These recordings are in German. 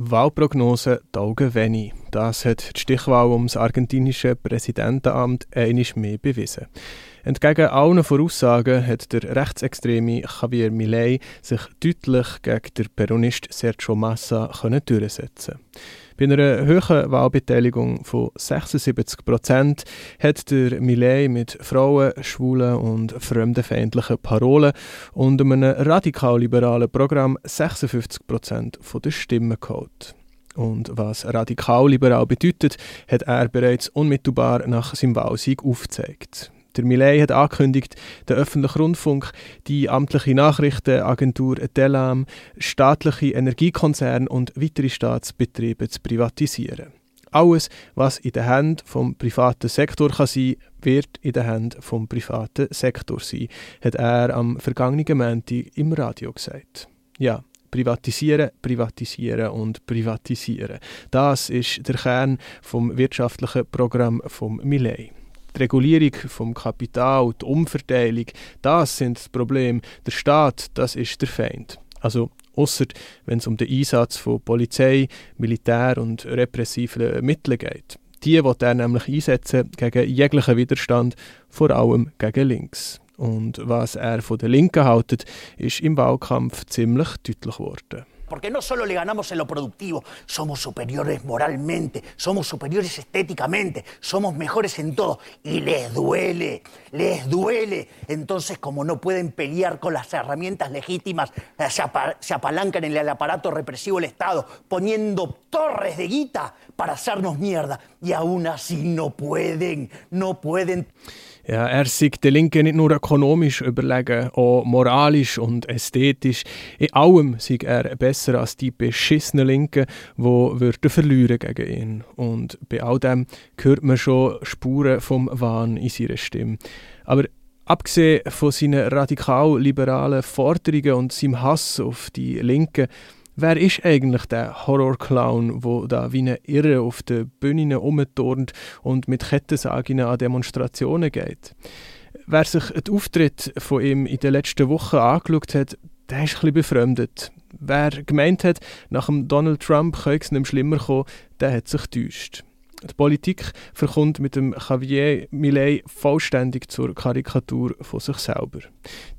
Wahlprognose die Augen wenig. Das hat die Stichwahl ums argentinische Präsidentenamt einisch mehr bewiesen. Entgegen allen Voraussagen hat der rechtsextreme Javier Milei sich deutlich gegen den Peronist Sergio Massa durchsetzen bei einer hohen Wahlbeteiligung von 76 Prozent hat der Millet mit Frauen, Schwulen und fremdenfeindlichen Parolen und einem radikal-liberalen Programm 56 Prozent der Stimmen geholt. Und was radikal-liberal bedeutet, hat er bereits unmittelbar nach seinem Wahlsieg aufgezeigt. Der Millet hat angekündigt, den öffentlichen Rundfunk, die amtliche Nachrichtenagentur Telam, staatliche Energiekonzerne und weitere Staatsbetriebe zu privatisieren. Alles, was in den Händen vom privaten Sektor kann sein wird in den Händen vom privaten Sektor sein, hat er am vergangenen Montag im Radio gesagt. Ja, privatisieren, privatisieren und privatisieren. Das ist der Kern vom wirtschaftlichen Programm vom Millet die Regulierung vom Kapital, die Umverteilung, das sind das Problem. Der Staat, das ist der Feind. Also außer wenn es um den Einsatz von Polizei, Militär und repressiven Mitteln geht. Die wird er nämlich einsetzen gegen jeglichen Widerstand, vor allem gegen links. Und was er von der Linken haltet, ist im Wahlkampf ziemlich deutlich geworden. Porque no solo le ganamos en lo productivo, somos superiores moralmente, somos superiores estéticamente, somos mejores en todo. Y les duele, les duele. Entonces, como no pueden pelear con las herramientas legítimas, eh, se, apalancan en el aparato represivo del Estado, poniendo torres de guita para hacernos mierda. Y aún así no pueden, no pueden. Ja, er sieht den Linken nicht nur ökonomisch überlegen, auch moralisch und ästhetisch. In allem sieht er besser als die beschissenen Linken, die würden verlieren gegen ihn. Und bei all dem hört man schon Spuren vom Wahn in seiner Stimme. Aber abgesehen von seinen radikal-liberalen Forderungen und seinem Hass auf die Linken, Wer ist eigentlich der Horrorclown, wo da wie eine Irre auf den Bühnen rumturnt und mit Kettensagen an Demonstrationen geht? Wer sich den Auftritt von ihm in den letzten Wochen angeschaut hat, der ist ein befremdet. Wer gemeint hat, nach dem Donald Trump könnte es nicht schlimmer kommen, der hat sich getäuscht. Die Politik verkommt mit dem Javier Millet vollständig zur Karikatur von sich selber.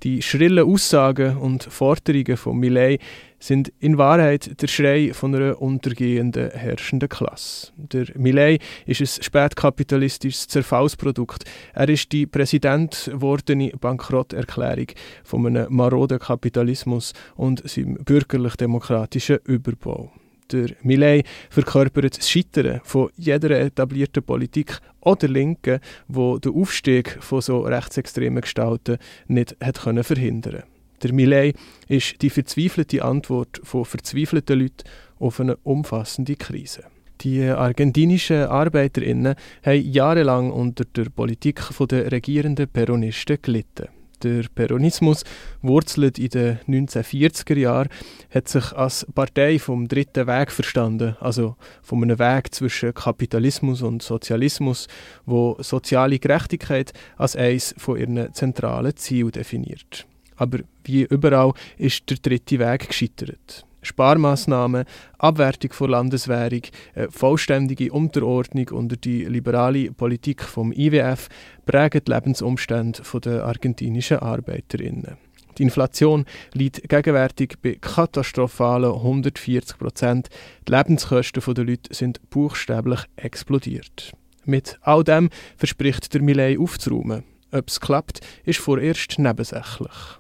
Die schrillen Aussagen und Forderungen von Millet sind in Wahrheit der Schrei von einer untergehenden herrschenden Klasse. Der Millet ist ein spätkapitalistisches Zerfallsprodukt. Er ist die Präsident gewordene Bankrotterklärung von einem maroden Kapitalismus und seinem bürgerlich-demokratischen Überbau der Millet verkörpert das Scheitern von jeder etablierten Politik oder Linken, wo der Aufstieg von so rechtsextremen Gestalten nicht hat verhindern. Der Millet ist die verzweifelte Antwort von verzweifelten Leuten auf eine umfassende Krise. Die argentinischen ArbeiterInnen haben jahrelang unter der Politik der regierenden Peronisten gelitten. Der Peronismus wurzelt in den 1940er Jahren, hat sich als Partei vom dritten Weg verstanden, also von einem Weg zwischen Kapitalismus und Sozialismus, wo soziale Gerechtigkeit als eines von ihren zentralen Zielen definiert. Aber wie überall ist der dritte Weg gescheitert. Sparmaßnahmen, Abwertung von Landeswährung, vollständige Unterordnung unter die liberale Politik vom IWF prägen die Lebensumstände der argentinischen Arbeiterinnen. Die Inflation liegt gegenwärtig bei katastrophalen 140 Prozent. Die Lebenskosten der Leute sind buchstäblich explodiert. Mit all dem verspricht der Millet aufzuräumen. Ob es klappt, ist vorerst nebensächlich.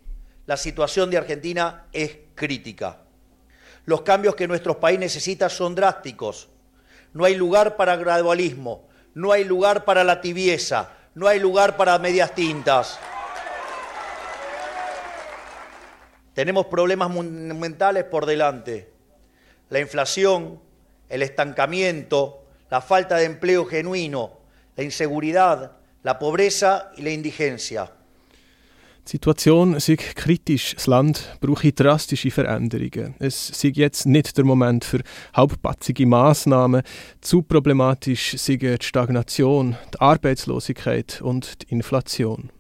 La situación de Argentina es crítica. Los cambios que nuestro país necesita son drásticos. No hay lugar para gradualismo, no hay lugar para la tibieza, no hay lugar para medias tintas. Tenemos problemas monumentales por delante. La inflación, el estancamiento, la falta de empleo genuino, la inseguridad, la pobreza y la indigencia. Die Situation ist kritisch. Das Land brauche drastische Veränderungen. Es ist jetzt nicht der Moment für halbpatzige Massnahmen. Zu problematisch sind die Stagnation, die Arbeitslosigkeit und die Inflation.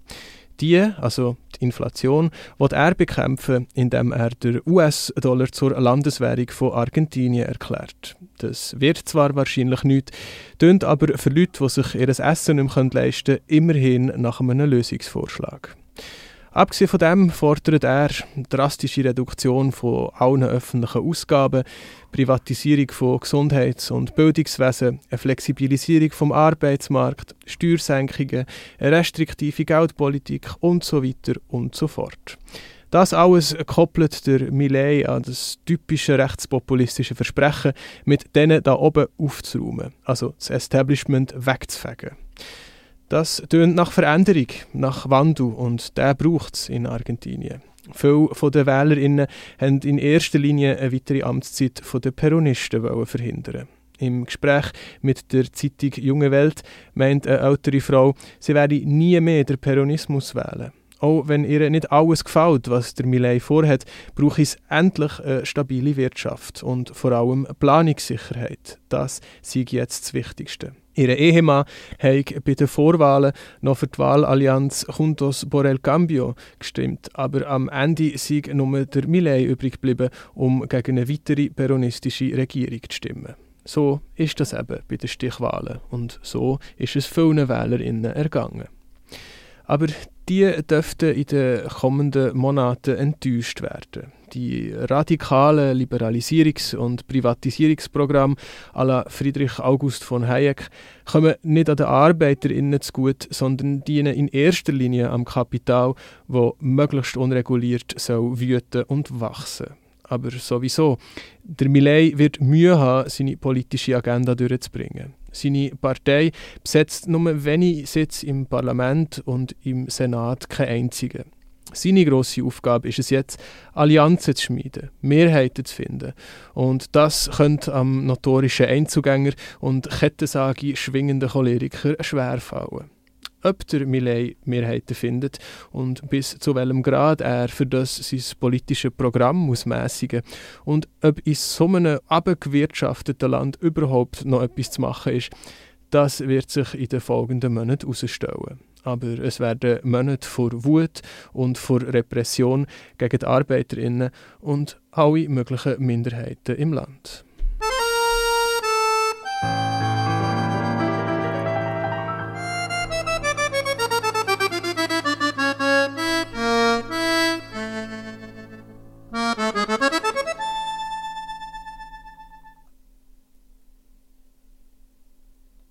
Die, also die Inflation, wird er bekämpfen, indem er den US-Dollar zur Landeswährung von Argentinien erklärt. Das wird zwar wahrscheinlich nicht, tönt aber für Leute, die sich ihr Essen nicht mehr leisten können, immerhin nach einem Lösungsvorschlag. Abgesehen von dem fordert er drastische Reduktion von allen öffentlichen Ausgaben, Privatisierung von Gesundheits- und Bildungswesen, eine Flexibilisierung vom Arbeitsmarkt, Steuersenkungen, eine restriktive Geldpolitik und so weiter und so fort. Das alles koppelt der Millet an das typische rechtspopulistische Versprechen, mit denen da oben aufzuräumen, also das Establishment wegzufegen. Das tönt nach Veränderung, nach Wandel und der braucht es in Argentinien. Viele den WählerInnen haben in erster Linie eine weitere Amtszeit der Peronisten verhindern. Im Gespräch mit der Zeitung Junge Welt meint eine ältere Frau, sie werde nie mehr den Peronismus wählen. Auch wenn ihr nicht alles gefällt, was der Millet vorhat, braucht es endlich eine stabile Wirtschaft und vor allem Planungssicherheit. Das sei jetzt das Wichtigste. Ihr Ehemann hat bei den Vorwahlen noch für die Wahlallianz Juntos por el Cambio gestimmt, aber am Ende sei nur der Millet übrig geblieben, um gegen eine weitere peronistische Regierung zu stimmen. So ist das eben bei den Stichwahlen und so ist es vielen WählerInnen ergangen. Aber die dürften in den kommenden Monaten enttäuscht werden. Die radikalen Liberalisierungs- und Privatisierungsprogramme à la Friedrich August von Hayek kommen nicht an den ArbeiterInnen zu gut, sondern dienen in erster Linie am Kapital, wo möglichst unreguliert soll wüten und wachsen. Aber sowieso, der Millet wird Mühe haben, seine politische Agenda durchzubringen. Seine Partei besetzt nur wenige Sitze im Parlament und im Senat keinen einzigen. Seine grosse Aufgabe ist es jetzt, Allianzen zu schmieden, Mehrheiten zu finden. Und das könnte am notorischen Einzugänger und Kettensage schwingenden Choleriker schwerfallen ob der Millet Mehrheiten findet und bis zu welchem Grad er für das sein politisches Programm muss mäßigen und ob in so einem abgewirtschafteten Land überhaupt noch etwas zu machen ist, das wird sich in den folgenden Monaten herausstellen. Aber es werden Monate vor Wut und vor Repression gegen die ArbeiterInnen und alle möglichen Minderheiten im Land.